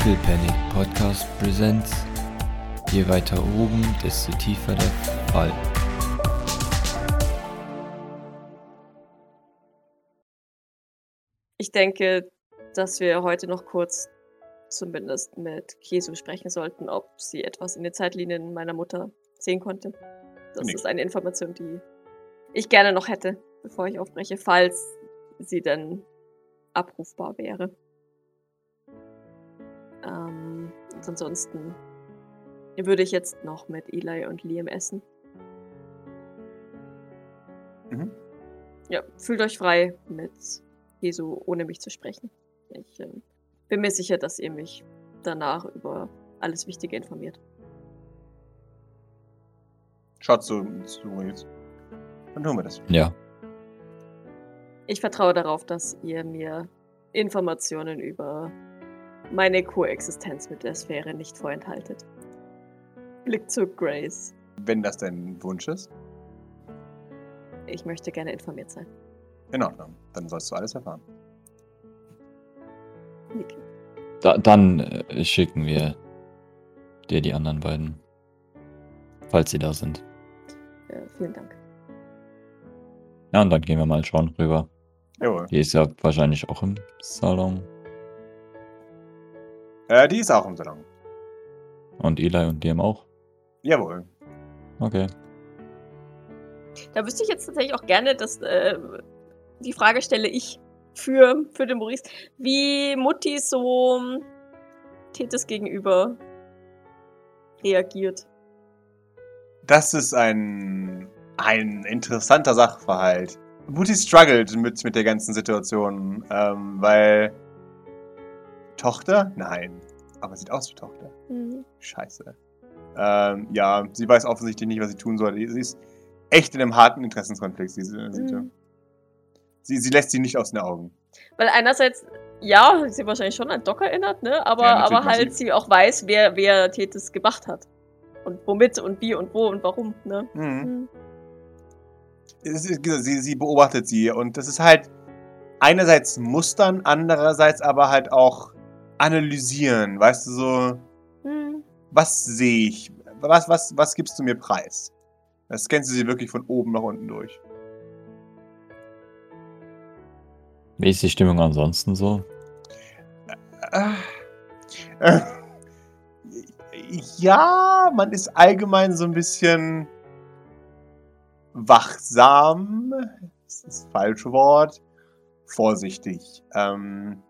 Little Panic Podcast Presents. Je weiter oben, desto tiefer der Fall. Ich denke, dass wir heute noch kurz zumindest mit Kesu sprechen sollten, ob sie etwas in den Zeitlinien meiner Mutter sehen konnte. Das Nicht. ist eine Information, die ich gerne noch hätte, bevor ich aufbreche, falls sie denn abrufbar wäre. Ähm, und ansonsten würde ich jetzt noch mit Eli und Liam essen. Mhm. Ja, fühlt euch frei, mit Jesu ohne mich zu sprechen. Ich ähm, bin mir sicher, dass ihr mich danach über alles Wichtige informiert. Schaut zu, zu Maurice. Dann tun wir das. Ja, Ich vertraue darauf, dass ihr mir Informationen über meine Koexistenz mit der Sphäre nicht vorenthaltet. Blick zu Grace. Wenn das dein Wunsch ist, Ich möchte gerne informiert sein. in Ordnung. Dann sollst du alles erfahren. Nick. da, dann äh, schicken wir dir die anderen beiden. Falls sie da sind. Äh, vielen Dank. Ja, und dann gehen wir mal schauen rüber. Jawohl. Die ist ja wahrscheinlich auch im Salon. Äh, die ist auch im Salon. Und Eli und Liam auch. Jawohl. Okay. Da wüsste ich jetzt tatsächlich auch gerne, dass äh, die Frage stelle ich für, für den Maurice, wie Mutti so Tethys gegenüber reagiert. Das ist ein, ein interessanter Sachverhalt. Mutti struggelt mit, mit der ganzen Situation, ähm, weil Tochter? Nein. Aber sieht aus wie Tochter. Mhm. Scheiße. Ähm, ja, sie weiß offensichtlich nicht, was sie tun soll. Sie ist echt in einem harten Interessenskonflikt. Sie, sie, Mhm. sie, sie lässt sie nicht aus den Augen. Weil einerseits, ja, sie wahrscheinlich schon an Doc erinnert, ne? Aber, Ja, aber halt massiv. sie auch weiß, wer, wer Tethys gemacht hat. Und womit und wie und wo und warum, ne? Mhm. Mhm. Ist, sie, sie beobachtet sie und das ist halt einerseits mustern, andererseits aber halt auch analysieren. Weißt du, so, Mhm. was sehe ich? Was, was, was gibst du mir preis? Das scannst du sie wirklich von oben nach unten durch. Wie ist die Stimmung ansonsten so? Äh, äh, ja, man ist allgemein so ein bisschen wachsam. Das ist das falsche Wort. Vorsichtig. Ähm,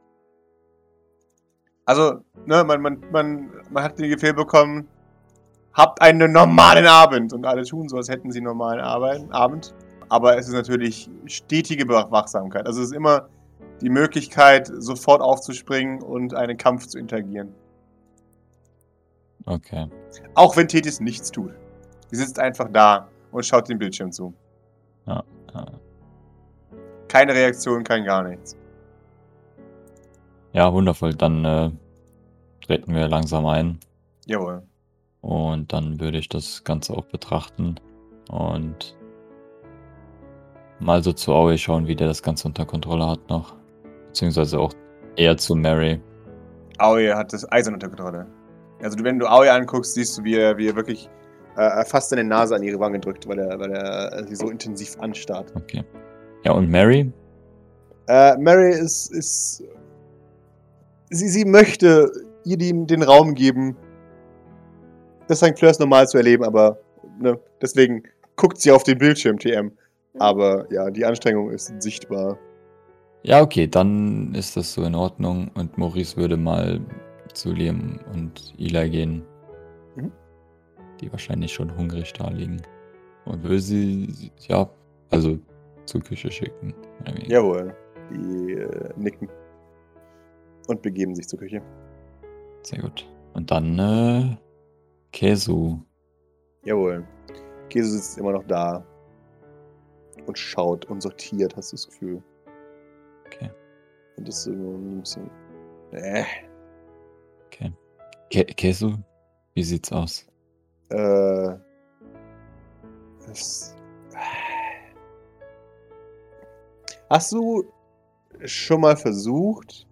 also, ne, man, man, man, man hat den Befehl bekommen, habt einen normalen Abend. Und alle tun so, als hätten sie einen normalen Abend. Aber es ist natürlich stetige Wach- Wachsamkeit. Also es ist immer die Möglichkeit, sofort aufzuspringen und einen Kampf zu interagieren. Okay. Auch wenn Tethys nichts tut. Sie sitzt einfach da und schaut den Bildschirm zu. Ja. Keine Reaktion, kein gar nichts. Ja, wundervoll. Dann äh, treten wir langsam ein. Jawohl. Und dann würde ich das Ganze auch betrachten und mal so zu Aoi schauen, wie der das Ganze unter Kontrolle hat noch. Beziehungsweise auch eher zu Mary. Aoi hat das Eisen unter Kontrolle. Also wenn du Aoi anguckst, siehst du, wie er, wie er wirklich äh, fast seine Nase an ihre Wange drückt, weil er, weil er sie so intensiv anstarrt. Okay. Ja, und Mary? Äh, Mary ist, ist sie, sie möchte ihr den, den Raum geben, das St. Fleurs normal zu erleben, aber ne, deswegen guckt sie auf den Bildschirm, TM. Aber ja, die Anstrengung ist sichtbar. Ja, okay, dann ist das so in Ordnung. Und Maurice würde mal zu Liam und Eli gehen. Mhm. Die wahrscheinlich schon hungrig da liegen. Und würde sie, ja, also zur Küche schicken. Jawohl. Die äh, nicken. Und begeben sich zur Küche. Sehr gut. Und dann, äh, Kesu. Jawohl. Käse sitzt immer noch da. Und schaut und sortiert, hast du das Gefühl. Okay. Und das ist so ein bisschen. Äh, Okay. Ke Kesu, wie sieht's aus? äh. Das, Hast du schon mal versucht,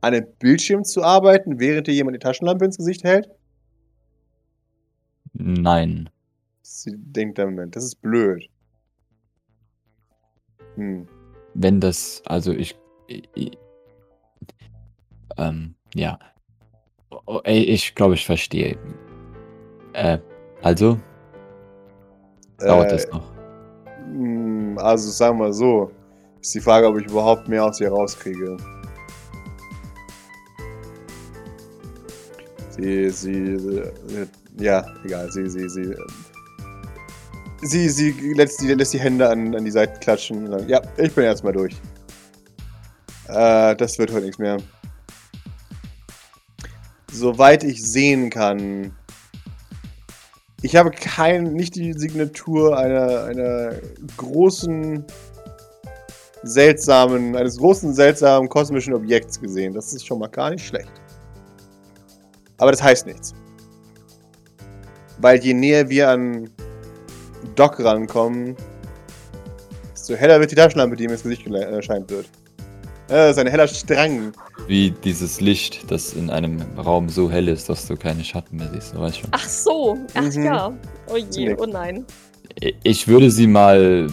an einem Bildschirm zu arbeiten, während dir jemand die Taschenlampe ins Gesicht hält? Nein. Sie denkt dann, Moment, das ist blöd. Hm. Wenn das, also ich, ich, ich ähm, ja. Ich glaube, ich verstehe. Äh, also? Dauert Äh, es noch? Hm, Also sagen wir mal so. Ist die Frage, ob ich überhaupt mehr aus ihr rauskriege. Sie, sie, äh, ja, egal, sie, sie, sie, sie, sie lässt, die, lässt die Hände an, an die Seite klatschen. und sagt, Ja, ich bin erstmal durch. Äh, das wird heute nichts mehr. Soweit ich sehen kann, ich habe kein, nicht die Signatur einer, einer großen, seltsamen, eines großen, seltsamen kosmischen Objekts gesehen. Das ist schon mal gar nicht schlecht. Aber das heißt nichts. Weil je näher wir an Doc rankommen, desto heller wird die Taschenlampe, die ihm ins Gesicht erscheint wird. Äh, Das ist ein heller Strang. Wie dieses Licht, das in einem Raum so hell ist, dass du keine Schatten mehr siehst, weißt schon. Ach so. Ach Mhm. ja. Oh je, oh nein. Ich würde sie mal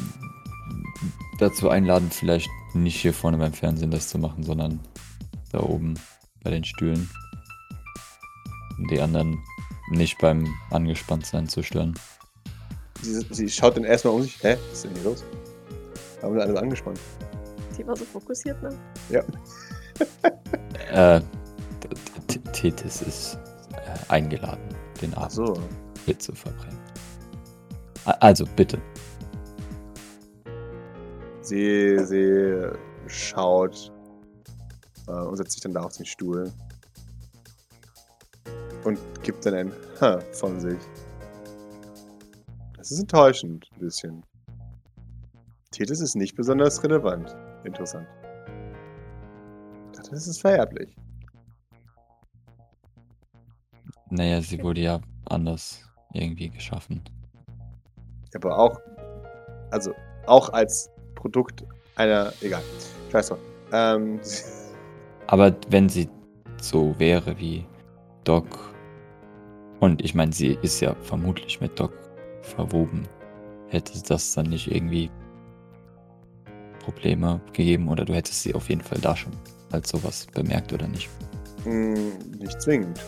dazu einladen, vielleicht nicht hier vorne beim Fernsehen das zu machen, sondern da oben bei den Stühlen. Um Die anderen nicht beim Angespanntsein zu stören. Sie, sie schaut dann erstmal um sich. Hä? Was ist denn hier los? Haben wir alle angespannt? Die war so fokussiert, ne? Äh, T- T- Tethys ist äh, eingeladen, den Abend so. mit zu verbringen. Also, bitte. Sie, sie schaut äh, und setzt sich dann da auf den Stuhl. Gibt dann ein Huh von sich. Das ist enttäuschend, ein bisschen. Tethys ist nicht besonders relevant. Interessant. Ich dachte, das ist vererblich. Naja, sie wurde ja anders irgendwie geschaffen. Aber auch, also auch als Produkt einer, egal. Scheiß drauf. Ähm, Aber wenn sie so wäre wie Doc, und ich meine, sie ist ja vermutlich mit Doc verwoben, hätte das dann nicht irgendwie Probleme gegeben oder du hättest sie auf jeden Fall da schon als sowas bemerkt oder nicht? hm, nicht zwingend.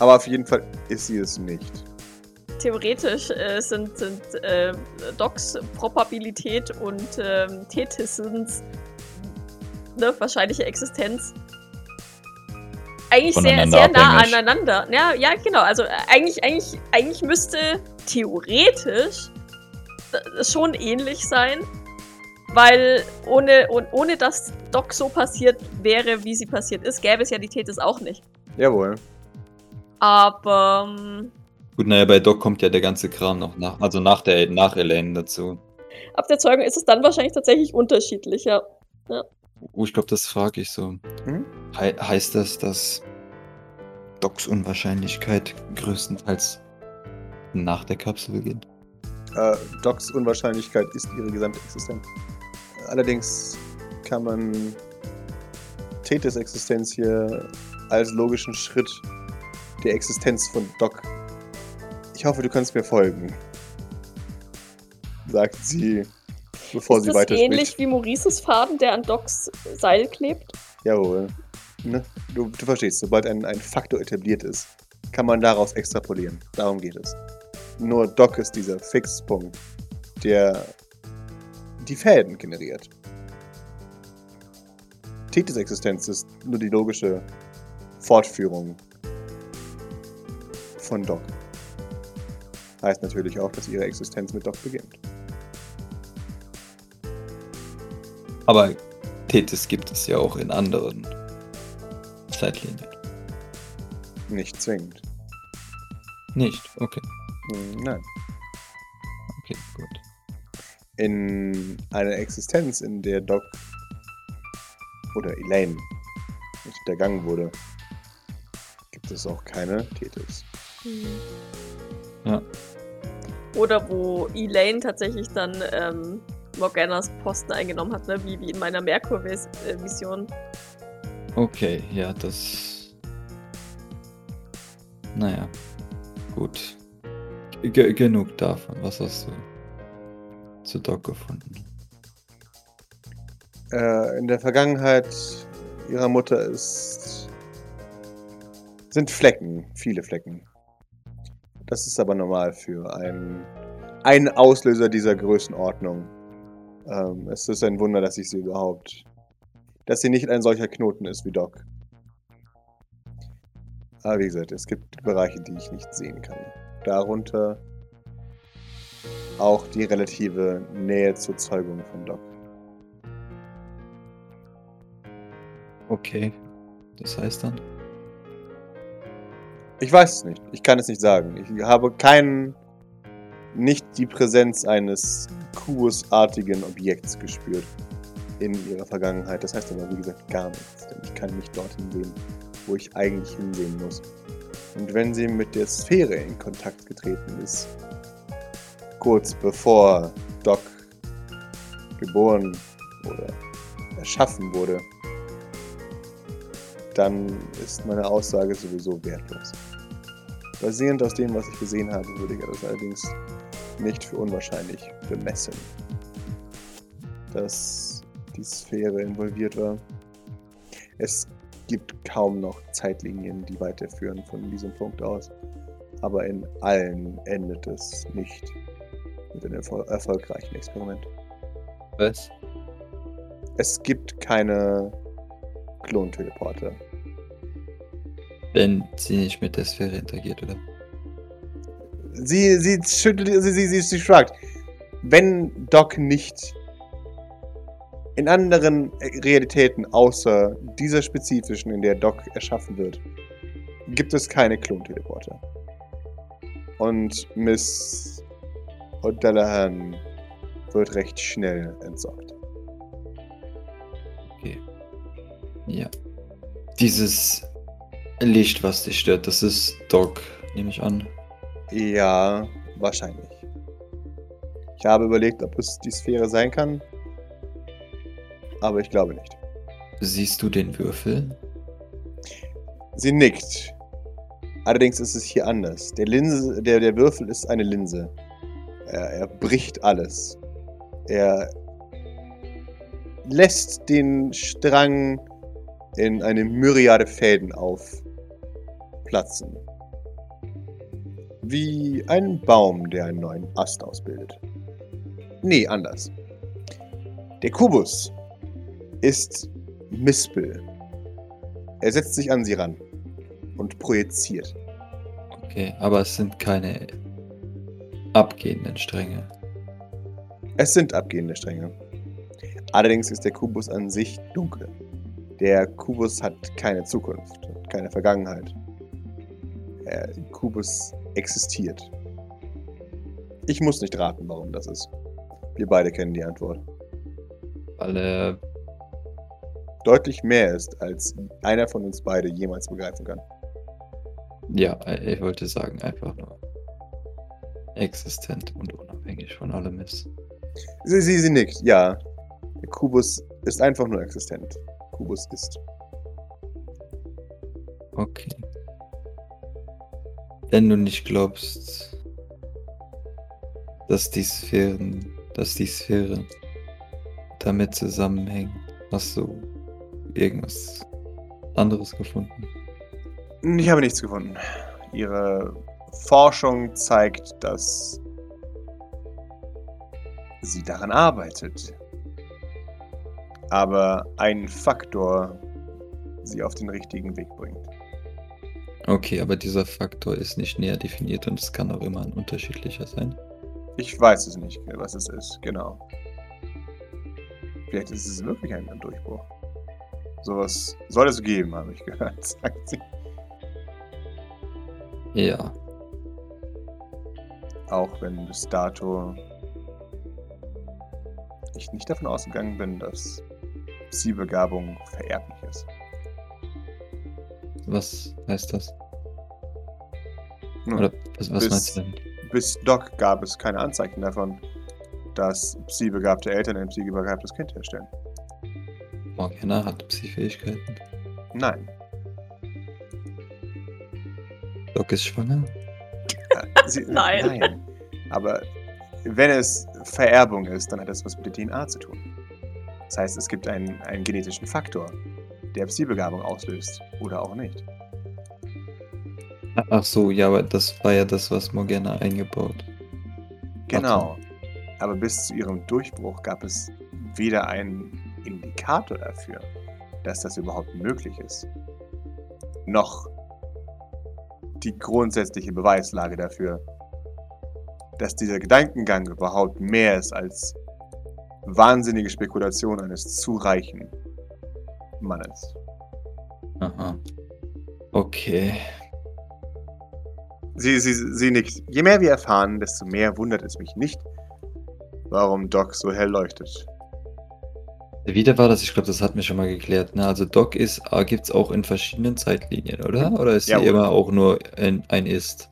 Aber auf jeden Fall ist sie es nicht. Theoretisch äh, sind, sind äh, Docs Probabilität und ähm, Tethysens ne, wahrscheinliche Existenz eigentlich sehr, sehr nah abhängig. aneinander. Ja, ja, genau. Also eigentlich, eigentlich, eigentlich müsste theoretisch schon ähnlich sein, weil ohne, ohne dass Doc so passiert wäre, wie sie passiert ist, gäbe es ja die Tethys auch nicht. Jawohl. Aber ähm, Gut, naja, bei Doc kommt ja der ganze Kram noch nach, also nach der nach Elaine dazu. ab der Zeugung ist es dann wahrscheinlich tatsächlich unterschiedlich, ja. Oh, ich glaube, das frage ich so. Mhm. He heißt das, dass Docs Unwahrscheinlichkeit größtenteils nach der Kapsel beginnt? Äh, Docs Unwahrscheinlichkeit ist ihre gesamte Existenz. Allerdings kann man Tethys Existenz hier als logischen Schritt der Existenz von Doc. Ich hoffe, du kannst mir folgen. Sagt sie, bevor ist sie das weiterspricht. ähnlich wie Maurices Faden, der an Docs Seil klebt? Jawohl. Ne? Du, du verstehst, sobald ein, ein Faktor etabliert ist, kann man daraus extrapolieren. Darum geht es. Nur Doc ist dieser Fixpunkt, der die Fäden generiert. Tethys Existenz ist nur die logische Fortführung von Doc. Heißt natürlich auch, dass ihre Existenz mit Doc beginnt. Aber Tethys gibt es ja auch in anderen Zeitlinien. Nicht zwingend. Nicht? Okay, Hm, Nein. okay, gut. in einer Existenz, in der Doc oder Elaine hintergangen wurde, gibt es auch keine Tethys. Ja. Oder wo Elaine tatsächlich dann ähm, Morganas Posten eingenommen hat, ne? wie, wie in meiner Merkur-Vision. Okay, ja, das. Naja, gut. G genug davon. Was hast du zu Doc gefunden? Äh, in der Vergangenheit ihrer Mutter ist. sind Flecken, viele Flecken. Das ist aber normal für einen, einen Auslöser dieser Größenordnung. Ähm, es ist ein Wunder, dass ich sie überhaupt. Dass sie nicht ein solcher Knoten ist wie Doc. Aber wie gesagt, es gibt Bereiche, die ich nicht sehen kann. Darunter auch die relative Nähe zur Zeugung von Doc. Okay. Das heißt dann? Ich weiß es nicht. Ich kann es nicht sagen. Ich habe keinen. nicht die Präsenz eines kubusartigen Objekts gespürt in ihrer Vergangenheit. Das heißt aber, wie gesagt, gar nichts. Denn ich kann nicht dorthin sehen, wo ich eigentlich hinsehen muss. Und wenn sie mit der Sphäre in Kontakt getreten ist, kurz bevor Doc geboren oder erschaffen wurde, dann ist meine Aussage sowieso wertlos. Basierend aus dem, was ich gesehen habe, würde ich das allerdings nicht für unwahrscheinlich bemessen, dass die Sphäre involviert war. Es gibt kaum noch Zeitlinien, die weiterführen von diesem Punkt aus, aber in allen endet es nicht mit einem erfol erfolgreichen Experiment. Was? Es gibt keine Klonteleporter. Wenn sie nicht mit der Sphäre interagiert, oder? Sie, sie schüttelt, sie, sie, sie, sie fragt, wenn Doc nicht in anderen Realitäten außer dieser spezifischen, in der Doc erschaffen wird, gibt es keine Klonteleporter. Und Miss O'Dallahan wird recht schnell entsorgt. Okay. Ja. Dieses Licht, was dich stört, das ist Doc, nehme ich an. Ja, wahrscheinlich. Ich habe überlegt, ob es die Sphäre sein kann, aber ich glaube nicht. Siehst du den Würfel? Sie nickt. Allerdings ist es hier anders. Der, Linse, der, der Würfel ist eine Linse. Er, er bricht alles. Er lässt den Strang in eine Myriade Fäden aufplatzen. Wie ein Baum, der einen neuen Ast ausbildet. Nee, anders. Der Kubus ist Mispel. Er setzt sich an sie ran und projiziert. Okay, aber es sind keine abgehenden Stränge. Es sind abgehende Stränge. Allerdings ist der Kubus an sich dunkel. Der Kubus hat keine Zukunft, keine Vergangenheit. Der Kubus existiert. Ich muss nicht raten, warum das ist. Wir beide kennen die Antwort. Weil er Deutlich mehr ist, als einer von uns beide jemals begreifen kann. Ja, ich wollte sagen, einfach nur existent und unabhängig von allem ist. Sie, sie, sie nickt, ja. Der Kubus ist einfach nur existent. Kubus ist. Okay. Wenn du nicht glaubst, dass die Sphären, dass die Sphäre damit zusammenhängt, hast du irgendwas anderes gefunden? Ich habe nichts gefunden. Ihre Forschung zeigt, dass sie daran arbeitet. Aber ein Faktor sie auf den richtigen Weg bringt. Okay, aber dieser Faktor ist nicht näher definiert und es kann auch immer ein unterschiedlicher sein. Ich weiß es nicht, was es ist, genau. Vielleicht ist es wirklich ein Durchbruch. Sowas soll es geben, habe ich gehört, sagt sie. Ja, Auch wenn bis dato ich nicht davon ausgegangen bin, dass Psi-Begabung vererblich ist. was heißt das? Nun, Oder was, was bis- meinst du denn? Bis Doc gab es keine Anzeichen davon, dass Psi-begabte Eltern ein Psi-begabtes Kind herstellen. Morgana hat Psi-Fähigkeiten. Nein. Doc ist schwanger? Äh, Sie, Nein. Nein. Aber wenn es Vererbung ist, dann hat das was mit der DNA zu tun. Das heißt, es gibt einen, einen genetischen Faktor, der Psi-Begabung auslöst. Oder auch nicht. Ach so, ja, aber das war ja das, was Morgana eingebaut. Genau. Aber bis zu ihrem Durchbruch gab es weder einen Indikator dafür, dass das überhaupt möglich ist, noch die grundsätzliche Beweislage dafür, dass dieser Gedankengang überhaupt mehr ist als wahnsinnige Spekulation eines zu reichen Mannes. Aha. Okay. Sie, sie, sie nickt. Je mehr wir erfahren, desto mehr wundert es mich nicht, warum Doc so hell leuchtet. Wieder war das, ich glaube, das hat mir schon mal geklärt. Ne? Also Doc ist, gibt es auch in verschiedenen Zeitlinien, oder? Oder ist sie Jawohl. immer auch nur ein, ein Ist?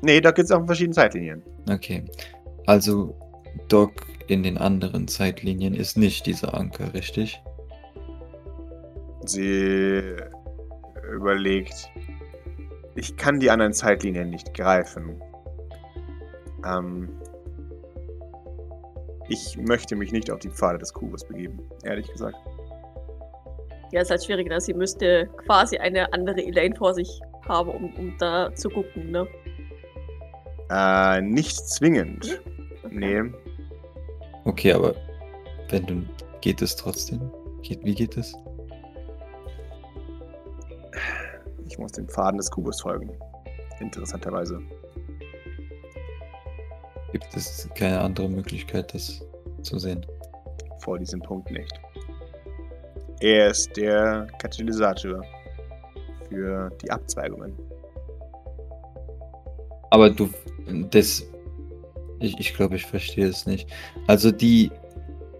Nee, Doc gibt es auch in verschiedenen Zeitlinien. Okay. Also Doc in den anderen Zeitlinien ist nicht dieser Anker, richtig? Sie überlegt, ich kann die anderen Zeitlinien nicht greifen. Ähm, ich möchte mich nicht auf die Pfade des Kubus begeben, ehrlich gesagt. Ja, ist halt schwierig, ne? Sie müsste quasi eine andere Elaine vor sich haben, um, um da zu gucken, ne? Äh, nicht zwingend. Okay. Nee. Okay, aber wenn du. Geht es trotzdem? Geht, wie geht es? Ich muss den Pfaden des Kubus folgen. Interessanterweise. Gibt es keine andere Möglichkeit, das zu sehen? Vor diesem Punkt nicht. Er ist der Katalysator für die Abzweigungen. Aber du. Das. Ich, ich glaube, ich verstehe es nicht. Also die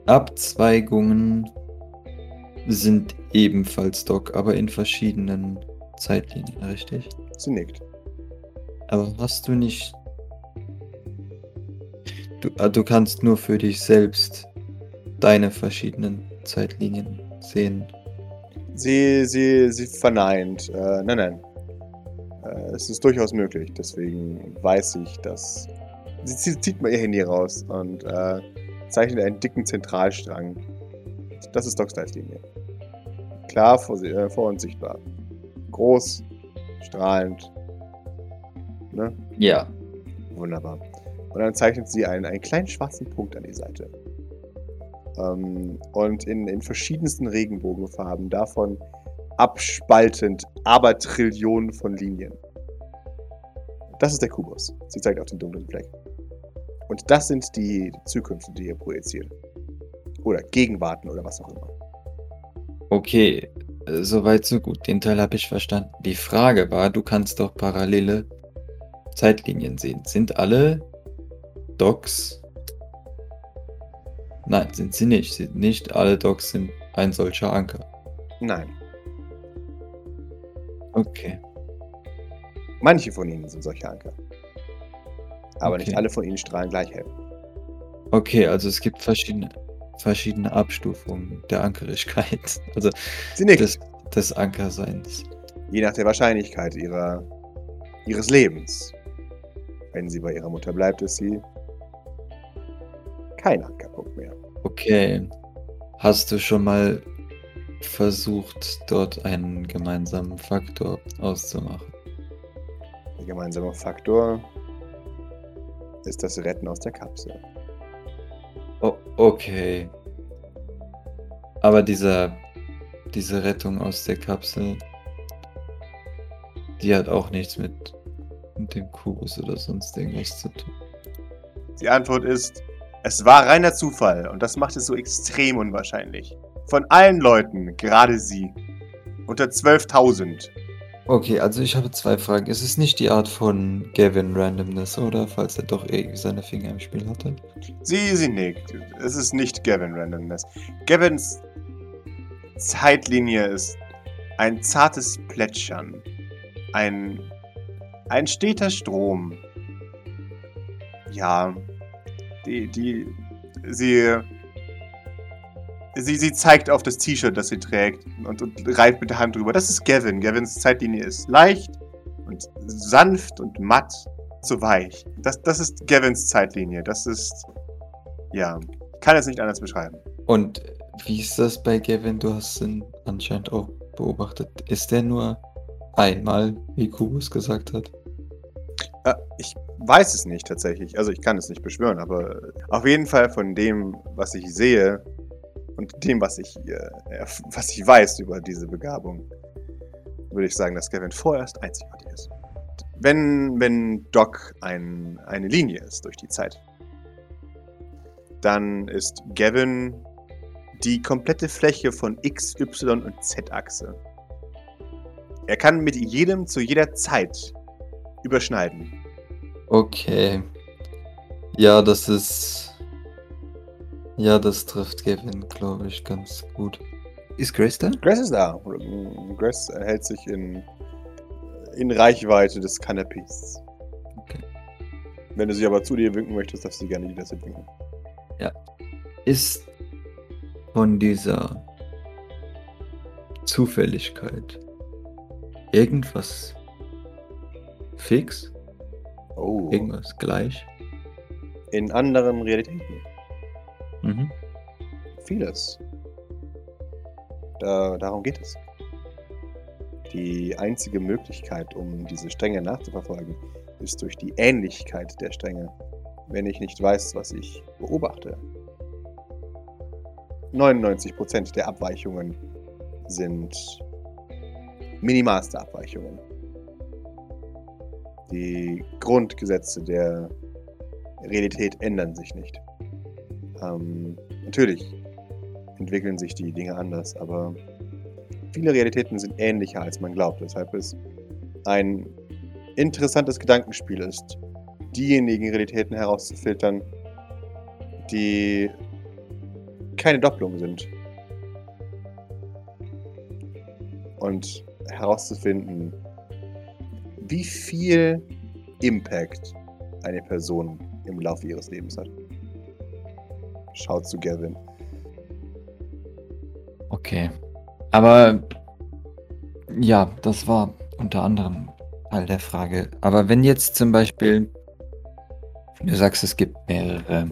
Abzweigungen sind ebenfalls Doc, aber in verschiedenen Zeitlinien, richtig? Sie nickt. Aber hast du nicht. Du, ah, du kannst nur für dich selbst deine verschiedenen Zeitlinien sehen. Sie, sie, sie verneint. Äh, nein, nein. Äh, es ist durchaus möglich. Deswegen weiß ich, dass. Sie zieht, zieht mal ihr Handy raus und äh, zeichnet einen dicken Zentralstrang. Das ist Docs Leitlinie. Klar vor, äh, vor uns sichtbar. Groß, strahlend. Ne? Ja. Wunderbar. Und dann zeichnet sie einen, einen kleinen schwarzen Punkt an die Seite. Ähm, und in, in verschiedensten Regenbogenfarben, davon abspaltend, aber Trillionen von Linien. Das ist der Kubus. Sie zeigt auf den dunklen Fleck. Und das sind die Zukünfte, die ihr projiziert. Oder Gegenwarten oder was auch immer. Okay, soweit so gut. Den Teil habe ich verstanden. Die Frage war, du kannst doch parallele Zeitlinien sehen. Sind alle Docs? Nein, sind sie nicht. Sind nicht alle Docs sind ein solcher Anker. Nein. Okay. Manche von ihnen sind solche Anker. Aber nicht Okay. alle von ihnen strahlen gleich hell. Okay, also es gibt verschiedene, verschiedene Abstufungen der Ankerigkeit. Also des, des Ankerseins. Je nach der Wahrscheinlichkeit ihrer, ihres Lebens. Wenn sie bei ihrer Mutter bleibt, ist sie kein Ankerpunkt mehr. Okay. Hast du schon mal versucht, dort einen gemeinsamen Faktor auszumachen? Der gemeinsame Faktor ist das Retten aus der Kapsel. O okay. Aber dieser, diese Rettung aus der Kapsel, die hat auch nichts mit, dem Kubus oder sonst irgendwas zu tun. Die Antwort ist, es war reiner Zufall und das macht es so extrem unwahrscheinlich. Von allen Leuten, gerade sie. Unter 12.000. Okay, also ich habe zwei Fragen. Ist es nicht die Art von Gavin Randomness, oder? Falls er doch irgendwie seine Finger im Spiel hatte. Sie, sie nickt. Es ist nicht Gavin Randomness. Gavins Zeitlinie ist ein zartes Plätschern. Ein, ein steter Strom. Ja, die, die, sie, Sie, sie zeigt auf das T-Shirt, das sie trägt und, und reibt mit der Hand drüber. Das ist Gavin. Gavins Zeitlinie ist leicht und sanft und matt, so weich. Das, das ist Gavins Zeitlinie. Das ist. Ja, kann es nicht anders beschreiben. Und wie ist das bei Gavin? Du hast ihn anscheinend auch beobachtet. Ist der nur einmal, wie Kubus gesagt hat? Äh, ich weiß es nicht tatsächlich. Also ich kann es nicht beschwören, aber auf jeden Fall von dem, was ich sehe und dem, was ich, äh, was ich weiß über diese Begabung, würde ich sagen, dass Gavin vorerst einzigartig ist. Wenn, wenn Doc ein, eine Linie ist durch die Zeit, dann ist Gavin die komplette Fläche von X, Y und Z-Achse. Er kann mit jedem zu jeder Zeit überschneiden. Okay. Ja, das ist. Ja, das trifft Gavin, glaube ich, ganz gut. Ist Grace da? Grace ist da. Grace hält sich in, in Reichweite des Canapés. Okay. Wenn du sie aber zu dir winken möchtest, darfst du gerne jederzeit winken. Ja. Ist von dieser Zufälligkeit irgendwas fix? Oh. Irgendwas gleich? In anderen Realitäten. Mhm. Vieles. Da, darum geht es. Die einzige Möglichkeit, um diese Stränge nachzuverfolgen, ist durch die Ähnlichkeit der Stränge. Wenn ich nicht weiß, was ich beobachte. 99% der Abweichungen sind minimalste Abweichungen. Die Grundgesetze der Realität ändern sich nicht. Ähm, natürlich entwickeln sich die Dinge anders, aber viele Realitäten sind ähnlicher, als man glaubt. Weshalb es ein interessantes Gedankenspiel ist, diejenigen Realitäten herauszufiltern, die keine Doppelung sind. Und herauszufinden, wie viel Impact eine Person im Laufe ihres Lebens hat. Schaut zu Gavin. Okay. Aber ja, das war unter anderem Teil der Frage. Aber wenn jetzt zum Beispiel, du sagst, es gibt mehrere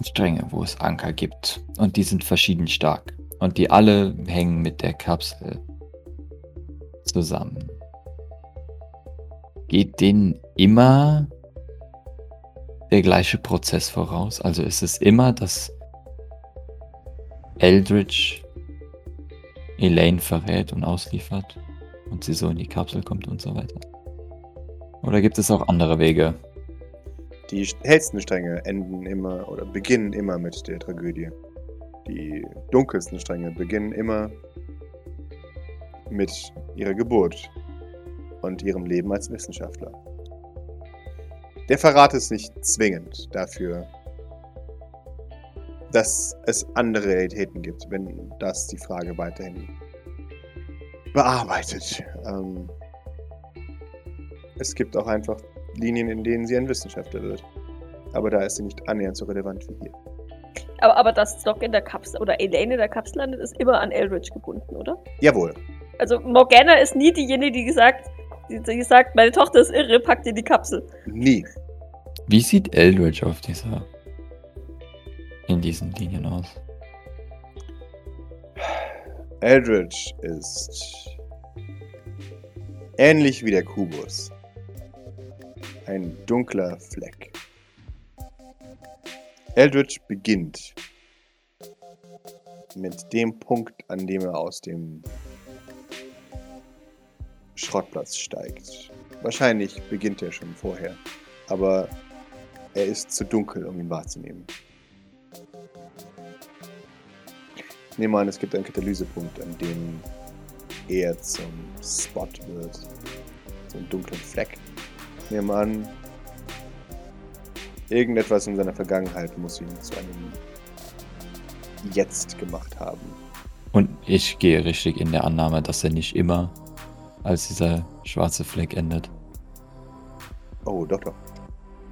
Stränge, wo es Anker gibt und die sind verschieden stark und die alle hängen mit der Kapsel zusammen. Geht denen immer der gleiche Prozess voraus? Also ist es immer, dass Eldritch Elaine verrät und ausliefert und sie so in die Kapsel kommt und so weiter? Oder gibt es auch andere Wege? Die hellsten Stränge enden immer oder beginnen immer mit der Tragödie. Die dunkelsten Stränge beginnen immer mit ihrer Geburt und ihrem Leben als Wissenschaftler. Der Verrat ist nicht zwingend dafür, dass es andere Realitäten gibt, wenn das die Frage weiterhin bearbeitet. Ähm, es gibt auch einfach Linien, in denen sie ein Wissenschaftler wird. Aber da ist sie nicht annähernd so relevant wie hier. Aber, aber dass Doc in der Kapsel oder Elaine in der Kapsel landet, ist immer an Eldritch gebunden, oder? Jawohl. Also Morgana ist nie diejenige, die gesagt, die, die sagt, meine Tochter ist irre, packt in die Kapsel. Nie. Wie sieht Eldritch auf dieser in diesen Linien aus? Eldritch ist ähnlich wie der Kubus. Ein dunkler Fleck. Eldritch beginnt mit dem Punkt, an dem er aus dem Schrottplatz steigt. Wahrscheinlich beginnt er schon vorher, aber er ist zu dunkel, um ihn wahrzunehmen. Ich nehme an, es gibt einen Katalysepunkt, an dem er zum Spot wird. So dunklen Fleck. Ich nehme an, irgendetwas in seiner Vergangenheit muss ihn zu einem Jetzt gemacht haben. Und ich gehe richtig in der Annahme, dass er nicht immer als dieser schwarze Fleck endet. Oh, doch, doch.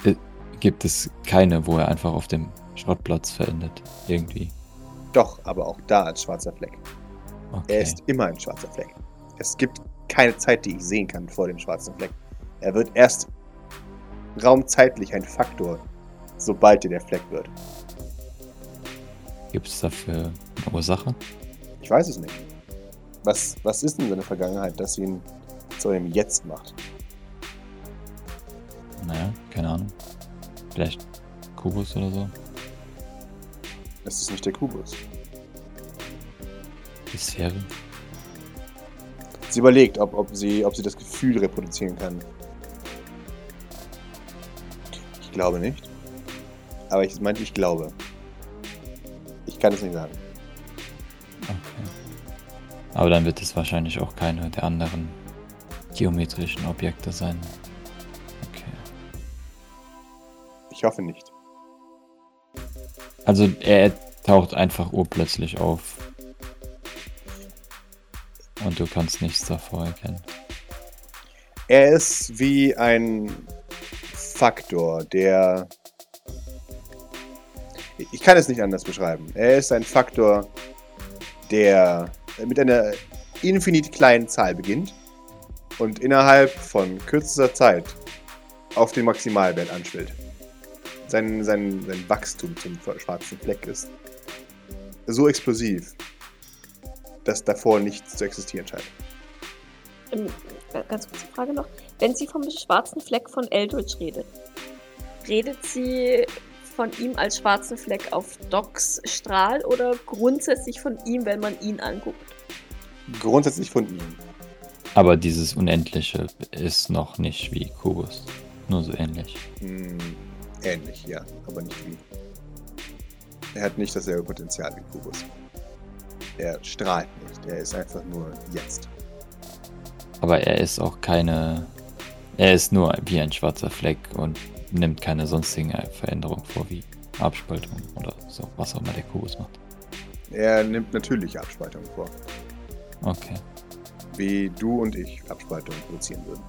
Äh, gibt es keine, wo er einfach auf dem Schrottplatz verendet. Irgendwie. Doch, aber auch da als schwarzer Fleck. Okay. Er ist immer ein schwarzer Fleck. Es gibt keine Zeit, die ich sehen kann vor dem schwarzen Fleck. Er wird erst raumzeitlich ein Faktor, sobald er der Fleck wird. Gibt es dafür eine Ursache? Ich weiß es nicht. Was, was ist denn seine Vergangenheit, dass ihn zu einem Jetzt macht? Naja, keine Ahnung. Vielleicht Kubus oder so? Es ist nicht der Kubus. Die Sphäre? Sie überlegt, ob, ob, sie, ob sie das Gefühl reproduzieren kann. Ich glaube nicht. Aber ich meinte, ich glaube. Ich kann es nicht sagen. Okay. Aber dann wird es wahrscheinlich auch keine der anderen geometrischen Objekte sein. Okay. Ich hoffe nicht. Also er taucht einfach urplötzlich auf. Und du kannst nichts davor erkennen. Er ist wie ein Faktor, der. Ich kann es nicht anders beschreiben. Er ist ein Faktor, der mit einer infinit kleinen Zahl beginnt und innerhalb von kürzester Zeit auf den Maximalwert anschwillt. Sein, sein, sein Wachstum zum schwarzen Fleck ist so explosiv, dass davor nichts zu existieren scheint. Ähm, ganz kurze Frage noch. Wenn sie vom schwarzen Fleck von Eldritch redet, redet sie von ihm als schwarzen Fleck auf Docs Strahl oder grundsätzlich von ihm, wenn man ihn anguckt? Grundsätzlich von ihm. Aber dieses Unendliche ist noch nicht wie Kubus. Nur so ähnlich. Hm, ähnlich, ja, aber nicht wie. Er hat nicht dasselbe Potenzial wie Kubus. Er strahlt nicht, er ist einfach nur jetzt. Aber er ist auch keine. Er ist nur wie ein schwarzer Fleck und nimmt keine sonstigen Veränderungen vor, wie Abspaltung oder so, was auch immer der Kubus macht. Er nimmt natürliche Abspaltungen vor, Okay. wie du und ich Abspaltungen produzieren würden.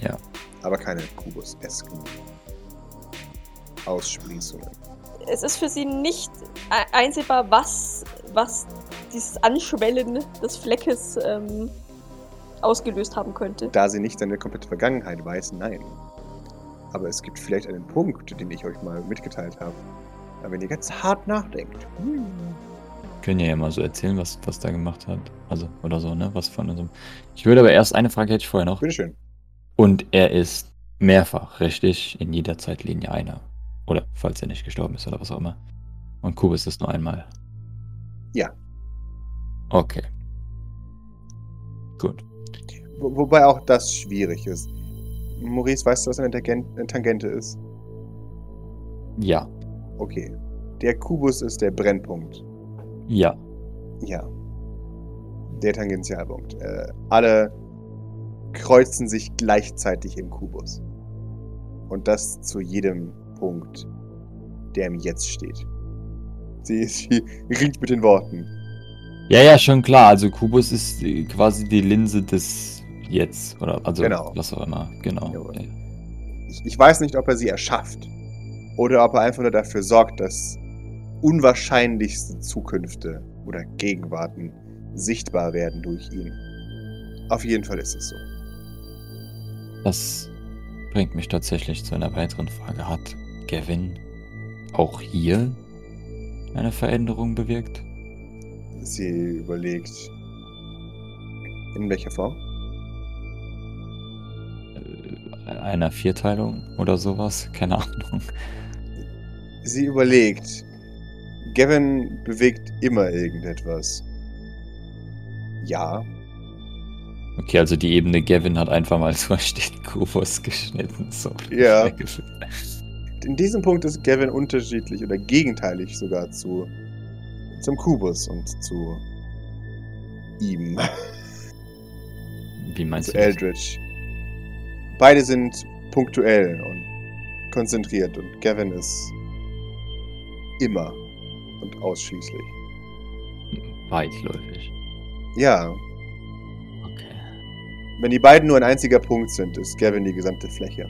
Ja. Aber keine Kubus-esken Aussprießungen. Es ist für sie nicht e- einsehbar, was, was dieses Anschwellen des Fleckes ähm, ausgelöst haben könnte. Da sie nicht seine komplette Vergangenheit weiß, nein. Aber es gibt vielleicht einen Punkt, den ich euch mal mitgeteilt habe. Aber wenn ihr ganz hart nachdenkt. hm, Können ja mal so erzählen, was, was da gemacht hat. Also, oder so, ne? Was von so. Ich würde aber erst eine Frage hätte ich vorher noch. Bitteschön. Und er ist mehrfach, richtig? In jeder Zeitlinie einer. Oder falls er nicht gestorben ist oder was auch immer. Und Kubus ist nur einmal. Ja. Okay. Gut. Wo, wobei auch das schwierig ist. Maurice, weißt du, was eine Tangen- eine Tangente ist? Ja. Okay. Der Kubus ist der Brennpunkt. Ja. Ja. Der Tangentialpunkt. Äh, alle kreuzen sich gleichzeitig im Kubus. Und das zu jedem Punkt, der im Jetzt steht. Sie, sie ringt mit den Worten. Ja, ja, schon klar. Also Kubus ist äh, quasi die Linse des Jetzt. Oder also Genau. was auch immer. Genau. Ja. Ich, ich weiß nicht, ob er sie erschafft. Oder ob er einfach nur dafür sorgt, dass unwahrscheinlichste Zukünfte oder Gegenwarten sichtbar werden durch ihn. Auf jeden Fall ist es so. Das bringt mich tatsächlich zu einer weiteren Frage. Hat Gavin auch hier eine Veränderung bewirkt? Sie überlegt. In welcher Form? Einer Vierteilung oder sowas? Keine Ahnung. Sie überlegt. Gavin bewegt immer irgendetwas. Ja, Okay, also die Ebene Gavin hat einfach mal so steht Kubus geschnitten. So Ja. in diesem Punkt ist Gavin unterschiedlich oder gegenteilig sogar zu zum Kubus und zu ihm, Wie meinst zu du das? Eldritch. Beide sind punktuell und konzentriert und Gavin ist immer und ausschließlich. Weitläufig. Ja, Okay. wenn die beiden nur ein einziger Punkt sind, ist Gavin die gesamte Fläche.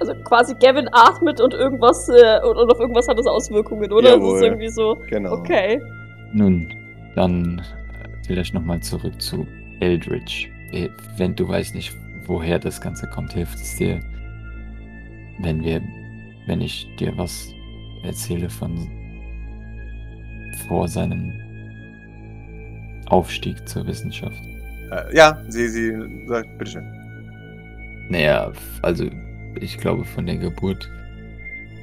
Also quasi Gavin atmet und irgendwas äh, und, und auf irgendwas hat es Auswirkungen, oder? Das Jawohl. ist irgendwie so. Genau. Okay. Nun, dann äh, vielleicht nochmal zurück zu Eldritch. Äh, Wenn du weißt nicht, woher das Ganze kommt, hilft es dir, wenn wir, wenn ich dir was erzähle von vor seinem Aufstieg zur Wissenschaft. Äh, ja, sie, sie sagt, bitteschön. Naja, also ich glaube von der Geburt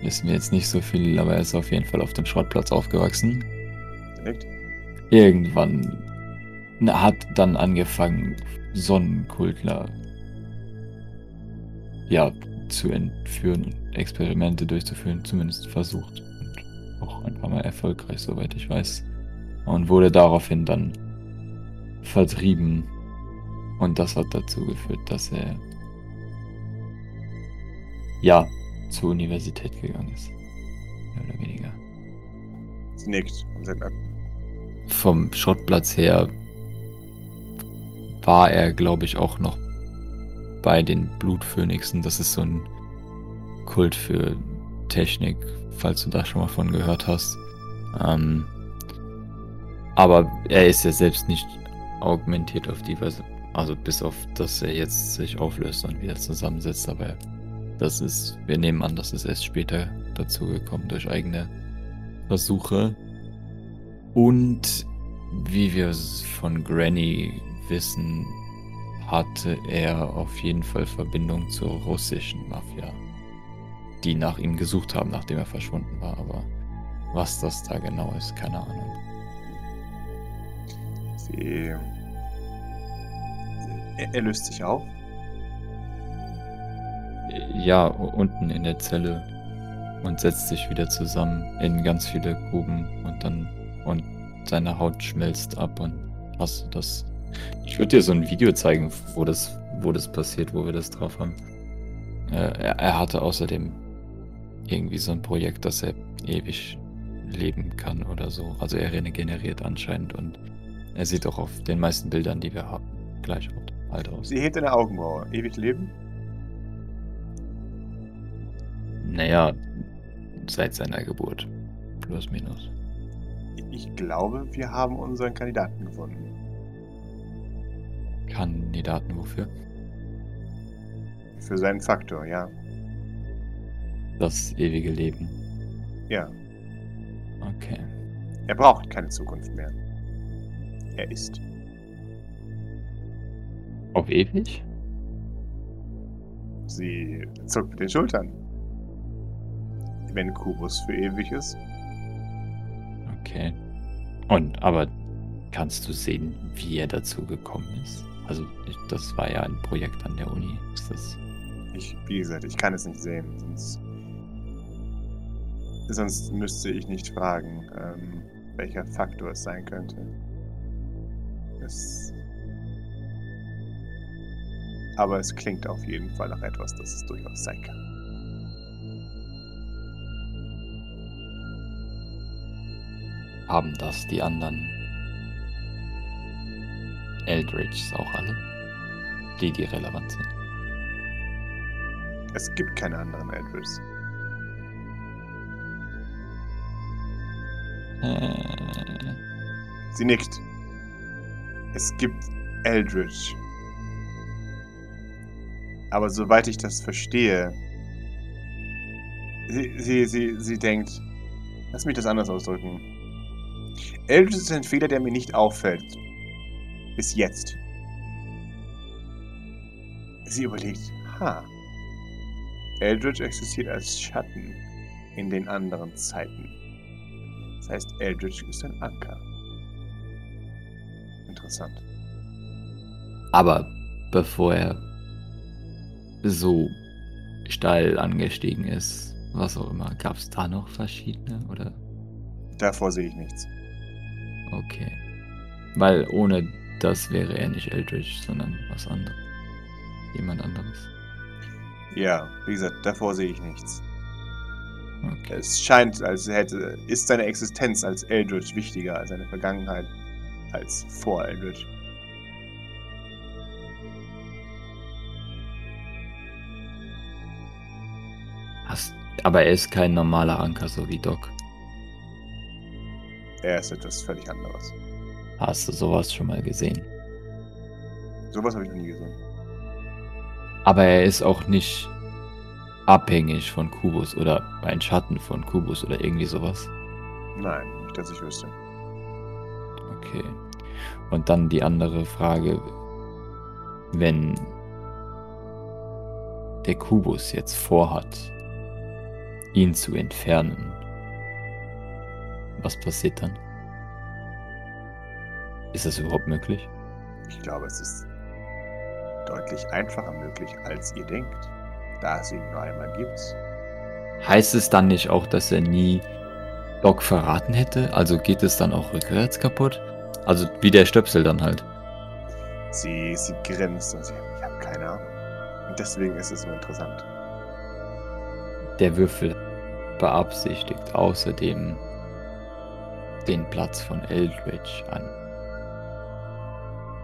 wissen wir jetzt nicht so viel, aber er ist auf jeden Fall auf dem Schrottplatz aufgewachsen. Direkt. Irgendwann hat dann angefangen, Sonnenkultler ja, zu entführen und Experimente durchzuführen, zumindest versucht. Und auch ein paar Mal erfolgreich, soweit ich weiß. Und wurde daraufhin dann vertrieben. Und das hat dazu geführt, dass er ja zur Universität gegangen ist. Mehr oder weniger. Sie nickt und sagt, ab. Vom Schrottplatz her war er, glaube ich, auch noch bei den Blutphönixen. Das ist so ein Kult für Technik, falls du da schon mal von gehört hast. Ähm, aber er ist ja selbst nicht augmentiert auf die Weise. Also bis auf, dass er jetzt sich auflöst und wieder zusammensetzt. Aber das ist, wir nehmen an, das ist erst später dazu gekommen durch eigene Versuche. Und wie wir es von Granny wissen, hatte er auf jeden Fall Verbindung zur russischen Mafia, die nach ihm gesucht haben, nachdem er verschwunden war. Aber was das da genau ist, keine Ahnung. Sie. Er, er löst sich auf. Ja, unten in der Zelle und setzt sich wieder zusammen in ganz viele Gruben und dann und seine Haut schmelzt ab und hast du das. Ich würde dir so ein Video zeigen, wo das, wo das passiert, wo wir das drauf haben. Äh, er, er hatte außerdem irgendwie so ein Projekt, dass er ewig leben kann oder so. Also er regeneriert anscheinend und er sieht auch auf den meisten Bildern, die wir haben, gleich alt aus. Sie hebt eine Augenbraue. Ewig leben? Naja, seit seiner Geburt. Plus minus. Ich glaube, wir haben unseren Kandidaten gefunden. Kandidaten wofür? Für seinen Faktor, ja. Das ewige Leben. Ja. Okay. Er braucht keine Zukunft mehr. Er ist. Auf ewig? Sie zuckt mit den Schultern. Wenn Kubus für ewig ist. Okay. Und, aber kannst du sehen, wie er dazu gekommen ist? Also, das war ja ein Projekt an der Uni. Ist das. Ich, wie gesagt, ich kann es nicht sehen. Sonst, sonst müsste ich nicht fragen, ähm, welcher Faktor es sein könnte. Es, aber es klingt auf jeden Fall nach etwas, das es durchaus sein kann. Haben das die anderen Eldridges auch alle? Die, die relevant sind. Es gibt keine anderen Edwards. Äh, Sie nickt. Es gibt Eldritch. Aber soweit ich das verstehe, sie, sie, sie, sie denkt, lass mich das anders ausdrücken. Eldritch ist ein Fehler, der mir nicht auffällt. Bis jetzt. Sie überlegt, ha. Eldritch existiert als Schatten in den anderen Zeiten. Das heißt, Eldritch ist ein Anker. Interessant. aber bevor er so steil angestiegen ist, was auch immer, gab es da noch verschiedene oder? Davor sehe ich nichts. Okay. Weil ohne das wäre er nicht Eldritch, sondern was anderes. Jemand anderes. Ja, wie gesagt, davor sehe ich nichts. Okay. Es scheint, als hätte, ist seine Existenz als Eldritch wichtiger als seine Vergangenheit als vor Eldritch. Hast, aber er ist kein normaler Anker, so wie Doc. Er ist etwas völlig anderes. Hast du sowas schon mal gesehen? Sowas habe ich noch nie gesehen. Aber er ist auch nicht abhängig von Kubus oder ein Schatten von Kubus oder irgendwie sowas. Nein, nicht, dass ich wüsste. Okay. Und dann die andere Frage, wenn der Kubus jetzt vorhat, ihn zu entfernen, was passiert dann? Ist das überhaupt möglich? Ich glaube, es ist deutlich einfacher möglich, als ihr denkt, da es ihn nur einmal gibt. Heißt es dann nicht auch, dass er nie Doc verraten hätte? Also geht es dann auch rückwärts kaputt? Also wie der Stöpsel dann halt. Sie, sie grinst und sie, ich habe keine Ahnung. Und deswegen ist es so interessant. Der Würfel beabsichtigt außerdem den Platz von Eldritch an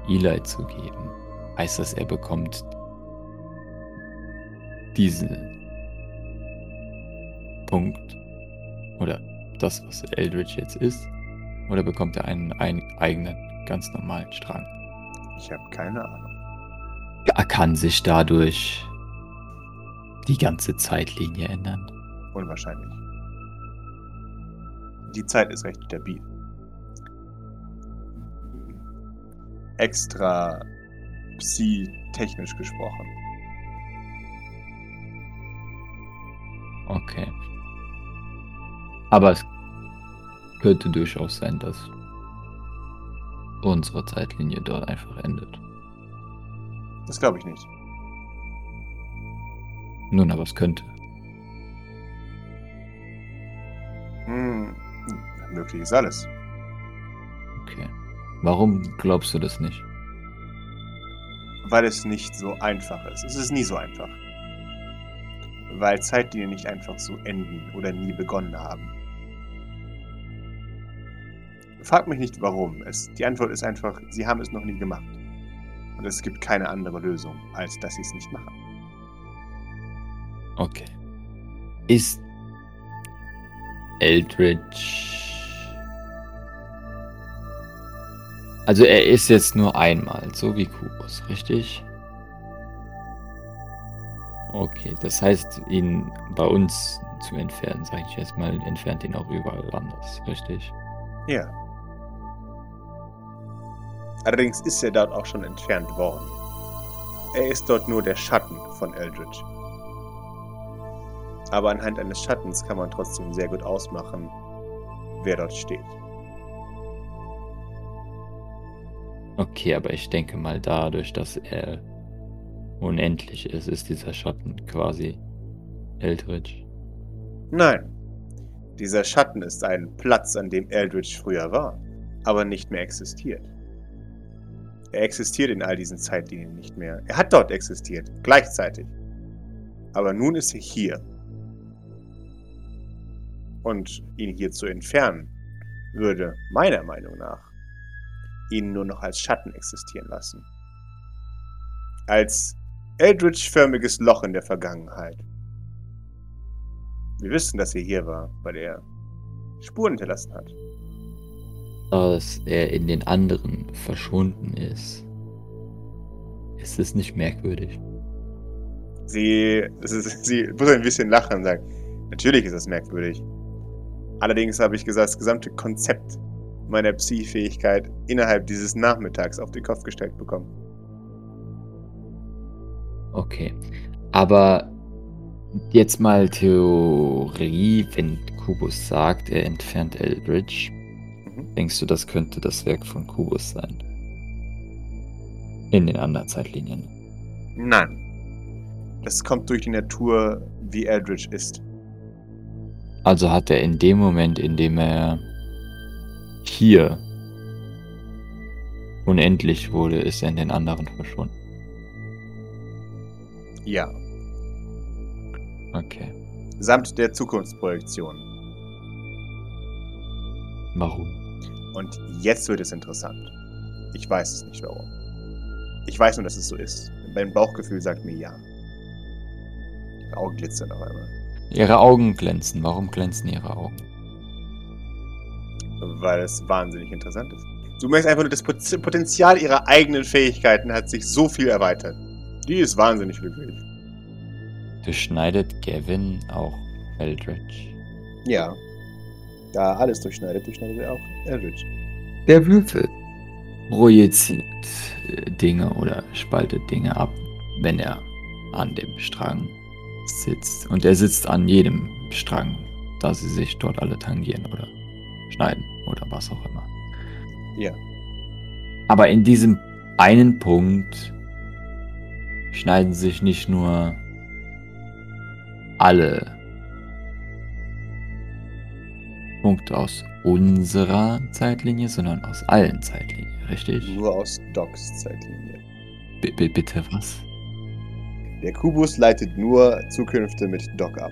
Eli zu geben. Heißt das, er bekommt diesen Punkt oder das, was Eldritch jetzt ist? Oder bekommt er einen, einen eigenen, ganz normalen Strang? Ich habe keine Ahnung. Er kann sich dadurch die ganze Zeitlinie ändern. Unwahrscheinlich. Die Zeit ist recht stabil. Extra psi-technisch gesprochen. Okay. Aber es könnte durchaus sein, dass unsere Zeitlinie dort einfach endet. Das glaube ich nicht. Nun, aber es könnte. Hm, möglich ist alles. Warum glaubst du das nicht? Weil es nicht so einfach ist. Es ist nie so einfach. Weil Zeitlinien nicht einfach so enden oder nie begonnen haben. Frag mich nicht warum. Es, die Antwort ist einfach, sie haben es noch nie gemacht. Und es gibt keine andere Lösung, als dass sie es nicht machen. Okay. Ist Eldritch. Also er ist jetzt nur einmal, so wie Kubus, richtig? Okay, das heißt, ihn bei uns zu entfernen, sage ich jetzt mal, entfernt ihn auch überall anders, richtig? Ja. Allerdings ist er dort auch schon entfernt worden. Er ist dort nur der Schatten von Eldritch. Aber anhand eines Schattens kann man trotzdem sehr gut ausmachen, wer dort steht. Okay, aber ich denke mal dadurch, dass er unendlich ist, ist dieser Schatten quasi Eldritch. Nein. Dieser Schatten ist ein Platz, an dem Eldritch früher war, aber nicht mehr existiert. Er existiert in all diesen Zeitlinien nicht mehr. Er hat dort existiert, gleichzeitig. Aber nun ist er hier. Und ihn hier zu entfernen, würde meiner Meinung nach ihn nur noch als Schatten existieren lassen. Als Eldritch-förmiges Loch in der Vergangenheit. Wir wissen, dass er hier war, weil er Spuren hinterlassen hat. Dass er in den anderen verschwunden ist. Ist es nicht merkwürdig? Sie, es ist, sie muss ein bisschen lachen und sagen, natürlich ist das merkwürdig. Allerdings habe ich gesagt, das gesamte Konzept meiner Psi-Fähigkeit innerhalb dieses Nachmittags auf den Kopf gestellt bekommen. Okay. Aber jetzt mal Theorie, wenn Kubus sagt, er entfernt Eldritch. Mhm. Denkst du, das könnte das Werk von Kubus sein? In den anderen Zeitlinien. Nein. Das kommt durch die Natur, wie Eldritch ist. Also hat er in dem Moment, in dem er hier unendlich wurde, ist er in den anderen verschwunden. Ja. Okay. Samt der Zukunftsprojektion. Warum? Und jetzt wird es interessant. Ich weiß es nicht warum. Ich weiß nur, dass es so ist. Mein Bauchgefühl sagt mir ja. Die Augen glitzern auf einmal. Ihre Augen glänzen. Warum glänzen ihre Augen? Weil es wahnsinnig interessant ist. Du merkst einfach nur, das Pot- Potenzial ihrer eigenen Fähigkeiten hat sich so viel erweitert. Die ist wahnsinnig glücklich. Durchschneidet Gavin auch Eldritch? Ja. Da alles durchschneidet, durchschneidet er auch Eldritch. Der Würfel projiziert äh, Dinge oder spaltet Dinge ab, wenn er an dem Strang sitzt. Und er sitzt an jedem Strang, da sie sich dort alle tangieren oder schneiden oder was auch immer. Ja. Aber in diesem einen Punkt schneiden sich nicht nur alle Punkte aus unserer Zeitlinie, sondern aus allen Zeitlinien, richtig? Nur aus Docs Zeitlinie. B -b bitte was? Der Kubus leitet nur Zukünfte mit Doc ab.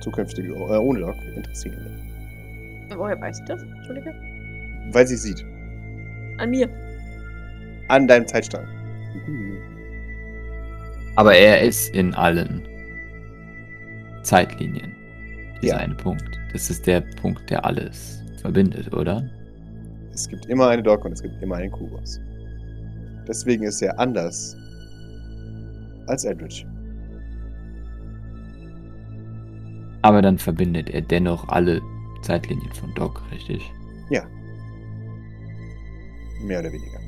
Zukünftige äh, ohne Doc interessieren nicht. Woher weiß ich das? Entschuldige. Weil sie sieht. An mir. An deinem Zeitstrang. Aber er ist in allen Zeitlinien. Dieser Ja. eine Punkt. Das ist der Punkt, der alles verbindet, oder? Es gibt immer eine Doc und es gibt immer einen Kubus. Deswegen ist er anders als Eldritch. Aber dann verbindet er dennoch alle Zeitlinien von Doc, richtig? Mehr oder weniger.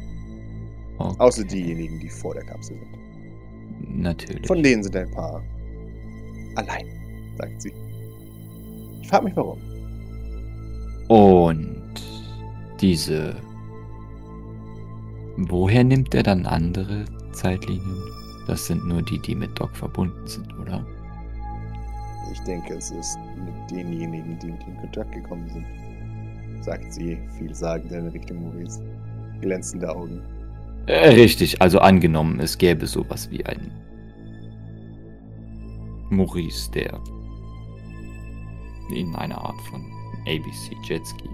Okay. Außer diejenigen, die vor der Kapsel sind. Natürlich. Von denen sind ein paar allein, sagt sie. Ich frage mich warum. Und diese. Woher nimmt er dann andere Zeitlinien? Das sind nur die, die mit Doc verbunden sind, oder? Ich denke, es ist mit denjenigen, die mit ihm in Kontakt gekommen sind. Sagt sie, vielsagend in Richtung Maurice. Glänzende Augen. Äh, richtig, also angenommen, es gäbe sowas wie einen Maurice, der in einer Art von ABC Jetski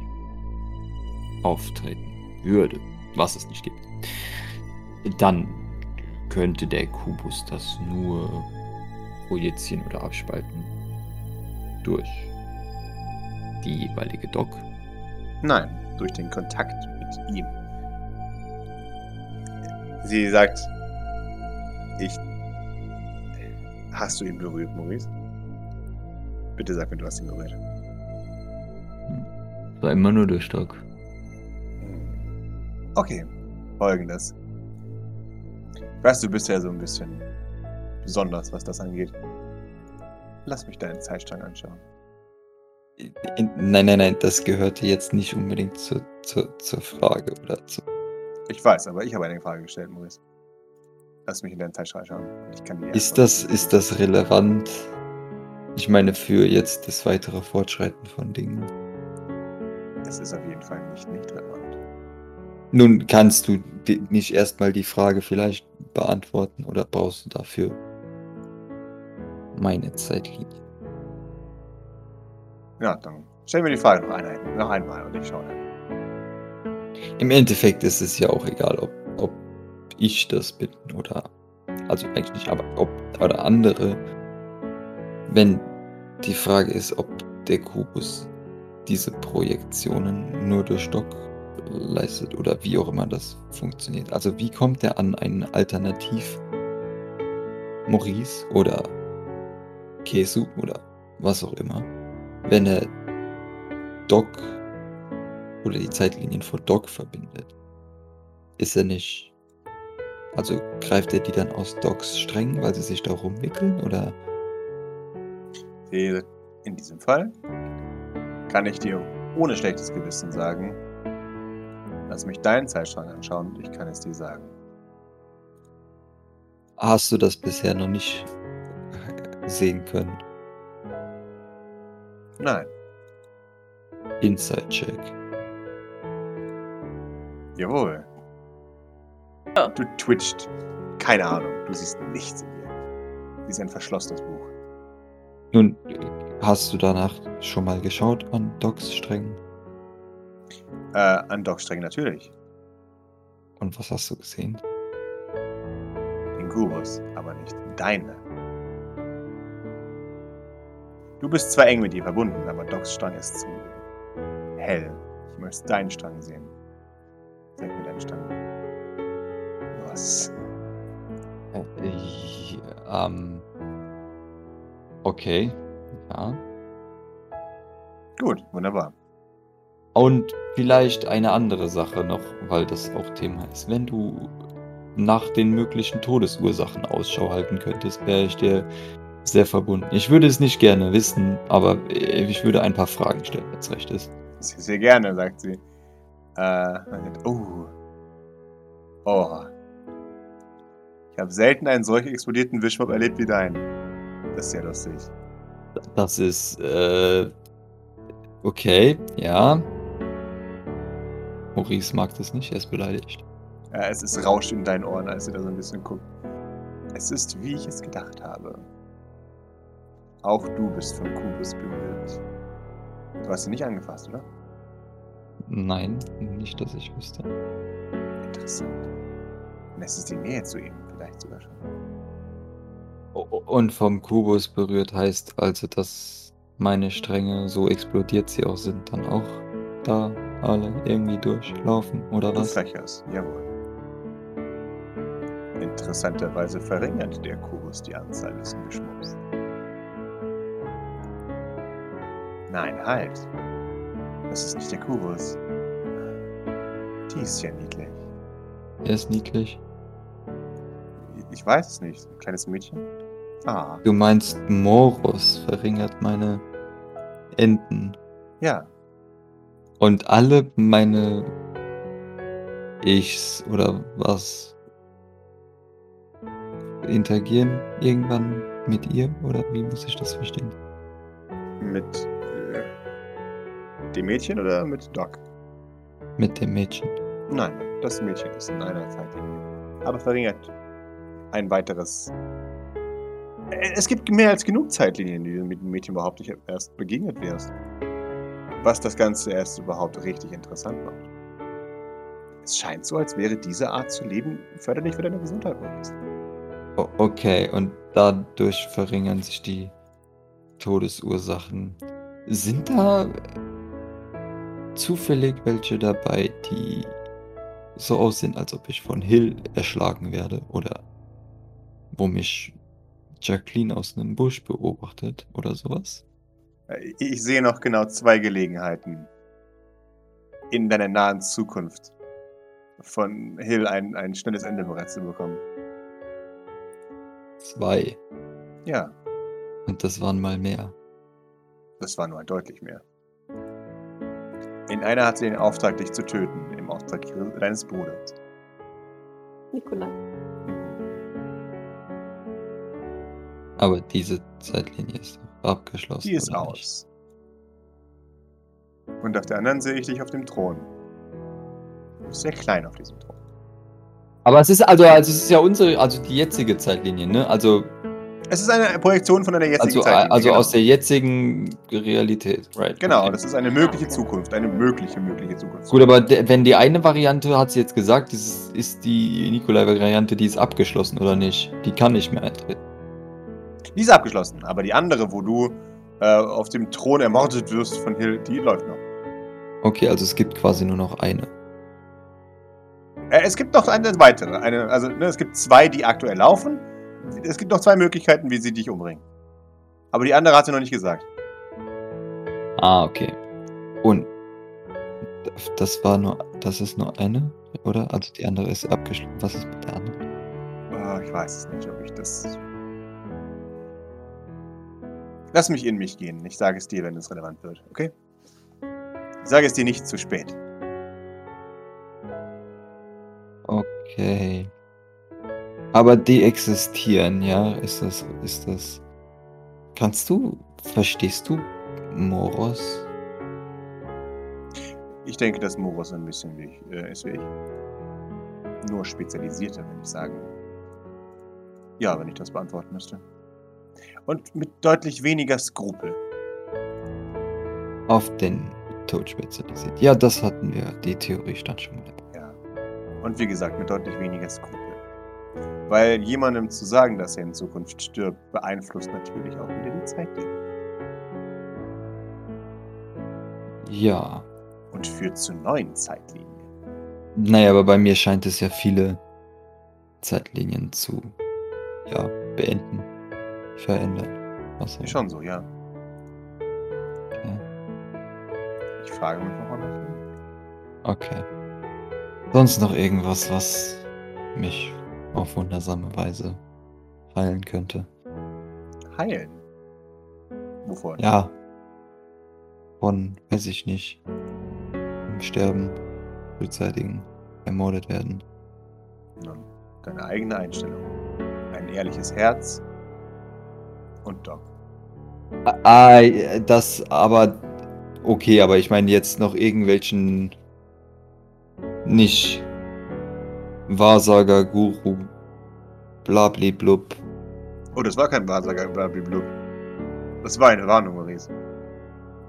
auftreten würde, was es nicht gibt. Dann könnte der Kubus das nur projizieren oder abspalten durch die jeweilige Doc. Nein, durch den Kontakt mit ihm. Sie sagt, ich. Hast du ihn berührt, Maurice? Bitte sag mir, du hast ihn berührt. War immer nur durch Doc. Hm. Okay, folgendes. Ich weiß, du bist ja so ein bisschen besonders, was das angeht. Lass mich deinen Zeitstrang anschauen. Nein, nein, nein, das gehörte jetzt nicht unbedingt zur, zur, zur Frage oder zu. Ich weiß, aber ich habe eine Frage gestellt, Maurice. Lass mich in deinen Zeitstrang schauen. Ich kann Ist das, ist das relevant? Ich meine, für jetzt das weitere Fortschreiten von Dingen. Es ist auf jeden Fall nicht, nicht relevant. Nun kannst du nicht erstmal die Frage vielleicht beantworten oder brauchst du dafür meine Zeitlinie? Ja, dann stell mir die Frage noch, eine, noch einmal und ich schaue dann. Im Endeffekt ist es ja auch egal, ob, ob ich das bin oder. Also eigentlich nicht, aber ob oder andere. Wenn die Frage ist, ob der Kubus diese Projektionen nur durch Stock leistet oder wie auch immer das funktioniert. Also wie kommt er an einen Alternativ Maurice oder Kesu oder was auch immer, wenn er Doc oder die Zeitlinien von Doc verbindet, ist er nicht. Also greift er die dann aus Docs Strängen, weil sie sich da rumwickeln? Oder In diesem Fall kann ich dir ohne schlechtes Gewissen sagen, lass mich deinen Zeitstrang anschauen und ich kann es dir sagen. hast du das bisher noch nicht sehen können? Nein, Inside-Check. jawohl. Ja. Du twitcht. Keine Ahnung, du siehst nichts in dir. Sie ist ein verschlossenes Buch. Nun, hast du danach schon mal geschaut an Docs Strängen? Äh, an Docksträngen natürlich. Und was hast du gesehen? Den Kubus, aber nicht deine. Du bist zwar eng mit ihr verbunden, aber Docs Strang ist zu Hell, ich möchte deinen Strang sehen. Zeig mir deinen Strang. Was? Äh, ich, ähm. Okay. Ja. Gut, wunderbar. Und vielleicht eine andere Sache noch, weil das auch Thema ist. Wenn du nach den möglichen Todesursachen Ausschau halten könntest, wäre ich dir sehr verbunden. Ich würde es nicht gerne wissen, aber ich würde ein paar Fragen stellen, wenn es recht ist. Sehr, gerne, sagt sie. Äh, oh. Oh. Ich habe selten einen solch explodierten Wischmob erlebt wie deinen. Das ist sehr lustig. Das ist, äh, okay, ja. Maurice mag das nicht, er ist beleidigt. Ja, es ist rauscht in deinen Ohren, als sie da so ein bisschen guckt. Es ist, wie ich es gedacht habe. Auch du bist von Kubus berührt. Du hast ihn nicht angefasst, oder? Nein, nicht, dass ich wüsste. Interessant. Lässt es die Nähe zu ihm vielleicht sogar schon. Und vom Kubus berührt heißt also, dass meine Stränge, so explodiert sie auch sind, dann auch da alle irgendwie durchlaufen, oder was? Fächers, jawohl. Interessanterweise verringert der Kubus die Anzahl des Wischmops. Nein, halt. Das ist nicht der Kubus. Die ist ja niedlich. Er ist niedlich. Ich weiß es nicht. Ein kleines Mädchen? Ah, Du meinst, Moros verringert meine Enden. ja. Und alle meine Ichs oder was interagieren irgendwann mit ihr? Oder wie muss ich das verstehen? Mit dem Mädchen oder mit Doc? Mit dem Mädchen. Nein, das Mädchen ist in einer Zeitlinie. Aber verringert ein weiteres. Äh, Es gibt mehr als genug Zeitlinien, die du mit dem Mädchen überhaupt nicht erst begegnet wirst. Was das Ganze erst überhaupt richtig interessant macht. Es scheint so, als wäre diese Art zu leben förderlich für deine Gesundheit. Okay, und dadurch verringern sich die Todesursachen. Sind da zufällig welche dabei, die so aussehen, als ob ich von Hill erschlagen werde? Oder wo mich Jacqueline aus einem Busch beobachtet oder sowas? Ich sehe noch genau zwei Gelegenheiten in deiner nahen Zukunft von Hill ein, ein schnelles Ende bereits zu bekommen. Zwei. Ja, Und das waren mal mehr. das war nur deutlich mehr. In einer hat sie den Auftrag, dich zu töten, im Auftrag ihres- deines Bruders. Nikolai. Aber diese Zeitlinie ist doch abgeschlossen. Die ist oder nicht? aus. Und auf der anderen sehe ich dich auf dem Thron. Du bist sehr klein auf diesem Thron. Aber es ist also, also es ist ja unsere, also die jetzige Zeitlinie, ne? Also, Es ist eine Projektion von deiner jetzigen also, Zeit. also aus der jetzigen Realität, right? Genau, Okay. das ist eine mögliche Zukunft. Eine mögliche, mögliche Zukunft. Gut, aber wenn die eine Variante, hat sie jetzt gesagt, ist, ist die Nikolai-Variante, die ist abgeschlossen oder nicht? Die kann nicht mehr eintreten. Die ist abgeschlossen, aber die andere, wo du äh, auf dem Thron ermordet wirst von Hill, die läuft noch. Okay, also es gibt quasi nur noch eine. Äh, es gibt noch eine weitere. Eine, also ne, es gibt zwei, die aktuell laufen. Es gibt noch zwei Möglichkeiten, wie sie dich umbringen. Aber die andere hat sie noch nicht gesagt. Ah, okay. Und das war nur, das ist nur eine, oder? Also die andere ist abgeschlossen. Was ist mit der anderen? Ah, ich weiß es nicht, ob ich das. Lass mich in mich gehen. Ich sage es dir, wenn es relevant wird, okay? Ich sage es dir nicht zu spät. Okay. Aber die existieren, ja? Ist das, ist das. Kannst du, verstehst du Moros? Ich denke, dass Moros ein bisschen wie ich, äh, ist wie ich. Nur spezialisierter, wenn ich sagen. Ja, wenn ich das beantworten müsste. Und mit deutlich weniger Skrupel. Auf den Tod spezialisiert. Ja, das hatten wir. Die Theorie stand schon mal. Ja. Und wie gesagt, mit deutlich weniger Skrupel. Weil jemandem zu sagen, dass er in Zukunft stirbt, beeinflusst natürlich auch wieder die Zeitlinie. Ja. und führt zu neuen Zeitlinien. Naja, aber bei mir scheint es ja viele Zeitlinien zu ja, beenden, verändern. Ist schon so, ja. Okay. Ich frage mich nochmal nach. okay. Sonst noch irgendwas, was mich auf wundersame Weise heilen könnte? Heilen. Wovon? Ja. Von, weiß ich nicht. Im Sterben, frühzeitigen, ermordet werden. Nun, deine eigene Einstellung. Ein ehrliches Herz und Doc. Ah, das aber. Okay, aber ich meine jetzt noch irgendwelchen. Nicht. Wahrsager, Guru, blabliblub. Oh, das war kein Wahrsager, blablabla. Das war eine Warnung, Maurice.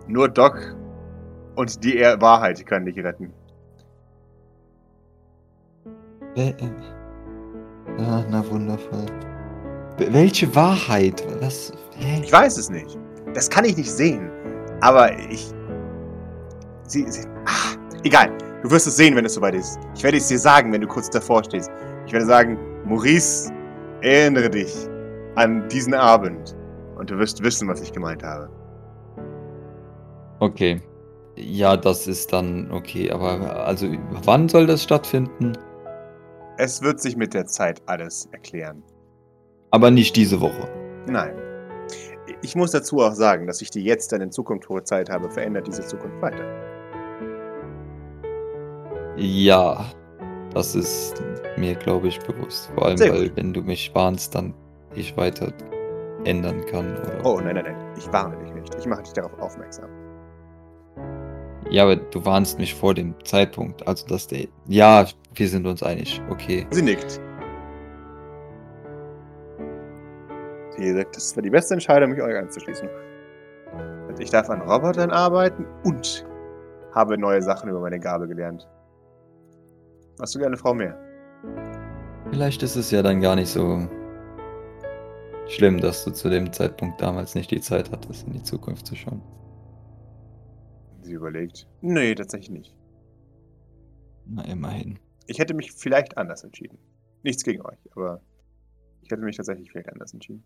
Nur Doc und die Wahrheit können dich retten. Wel- äh, Ah, na wundervoll. Wel- Welche Wahrheit? Was? Hä? Ich weiß es nicht. Das kann ich nicht sehen. Aber ich. Sie. sie ah, egal. Du wirst es sehen, wenn es soweit ist. Ich werde es dir sagen, wenn du kurz davor stehst. Ich werde sagen, Maurice, erinnere dich an diesen Abend. Und du wirst wissen, was ich gemeint habe. Okay. Ja, das ist dann okay, aber also wann soll das stattfinden? Es wird sich mit der Zeit alles erklären. Aber nicht diese Woche. Nein. Ich muss dazu auch sagen, dass ich dir jetzt deine Zukunft prophezeit habe, verändert diese Zukunft weiter. Ja, das ist mir, glaube ich, bewusst. Vor allem, Sehr weil gut. wenn du mich warnst, dann ich weiter ändern kann. Oder Oh, nein, nein, nein. Ich warne dich nicht. Ich mache dich darauf aufmerksam. Ja, aber du warnst mich vor dem Zeitpunkt. Also, dass der. Ja, wir sind uns einig. Okay. Sie nickt. Sie sagt, das war die beste Entscheidung, mich euch anzuschließen. Ich darf an Robotern arbeiten und habe neue Sachen über meine Gabe gelernt. Hast du gerne Frau mehr? Vielleicht ist es ja dann gar nicht so schlimm, dass du zu dem Zeitpunkt damals nicht die Zeit hattest, in die Zukunft zu schauen. Sie überlegt. Nee, tatsächlich nicht. Na, immerhin. Ich hätte mich vielleicht anders entschieden. Nichts gegen euch, aber ich hätte mich tatsächlich vielleicht anders entschieden.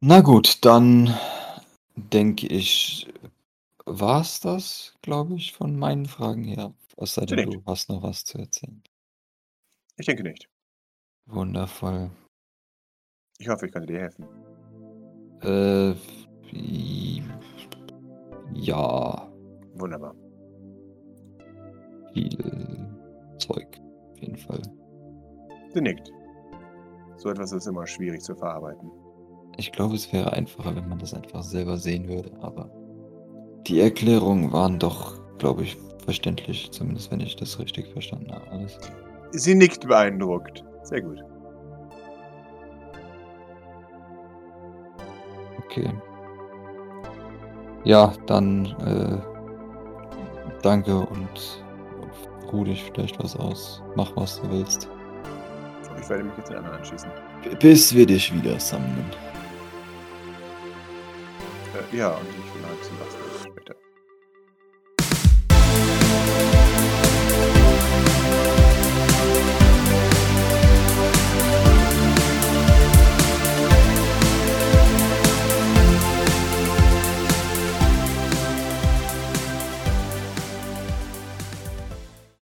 Na gut, dann denke ich, war's das, glaube ich, von meinen Fragen her. Es sei denn, du hast noch was zu erzählen. Ich denke nicht. Wundervoll. Ich hoffe, ich konnte dir helfen. Äh, ja, Wunderbar. viel Zeug, auf jeden Fall. Sie nickt. So etwas ist immer schwierig zu verarbeiten. Ich glaube, es wäre einfacher, wenn man das einfach selber sehen würde, aber die Erklärungen waren doch, glaube ich, verständlich, zumindest wenn ich das richtig verstanden habe. Alles. Sie nickt beeindruckt. Sehr gut. Okay. Ja, dann äh, danke und ruh dich vielleicht was aus. Mach, was du willst. Ich werde mich jetzt den anderen anschließen. Bis wir dich wieder sammeln. Äh, ja, und ich will halt zum Wasser.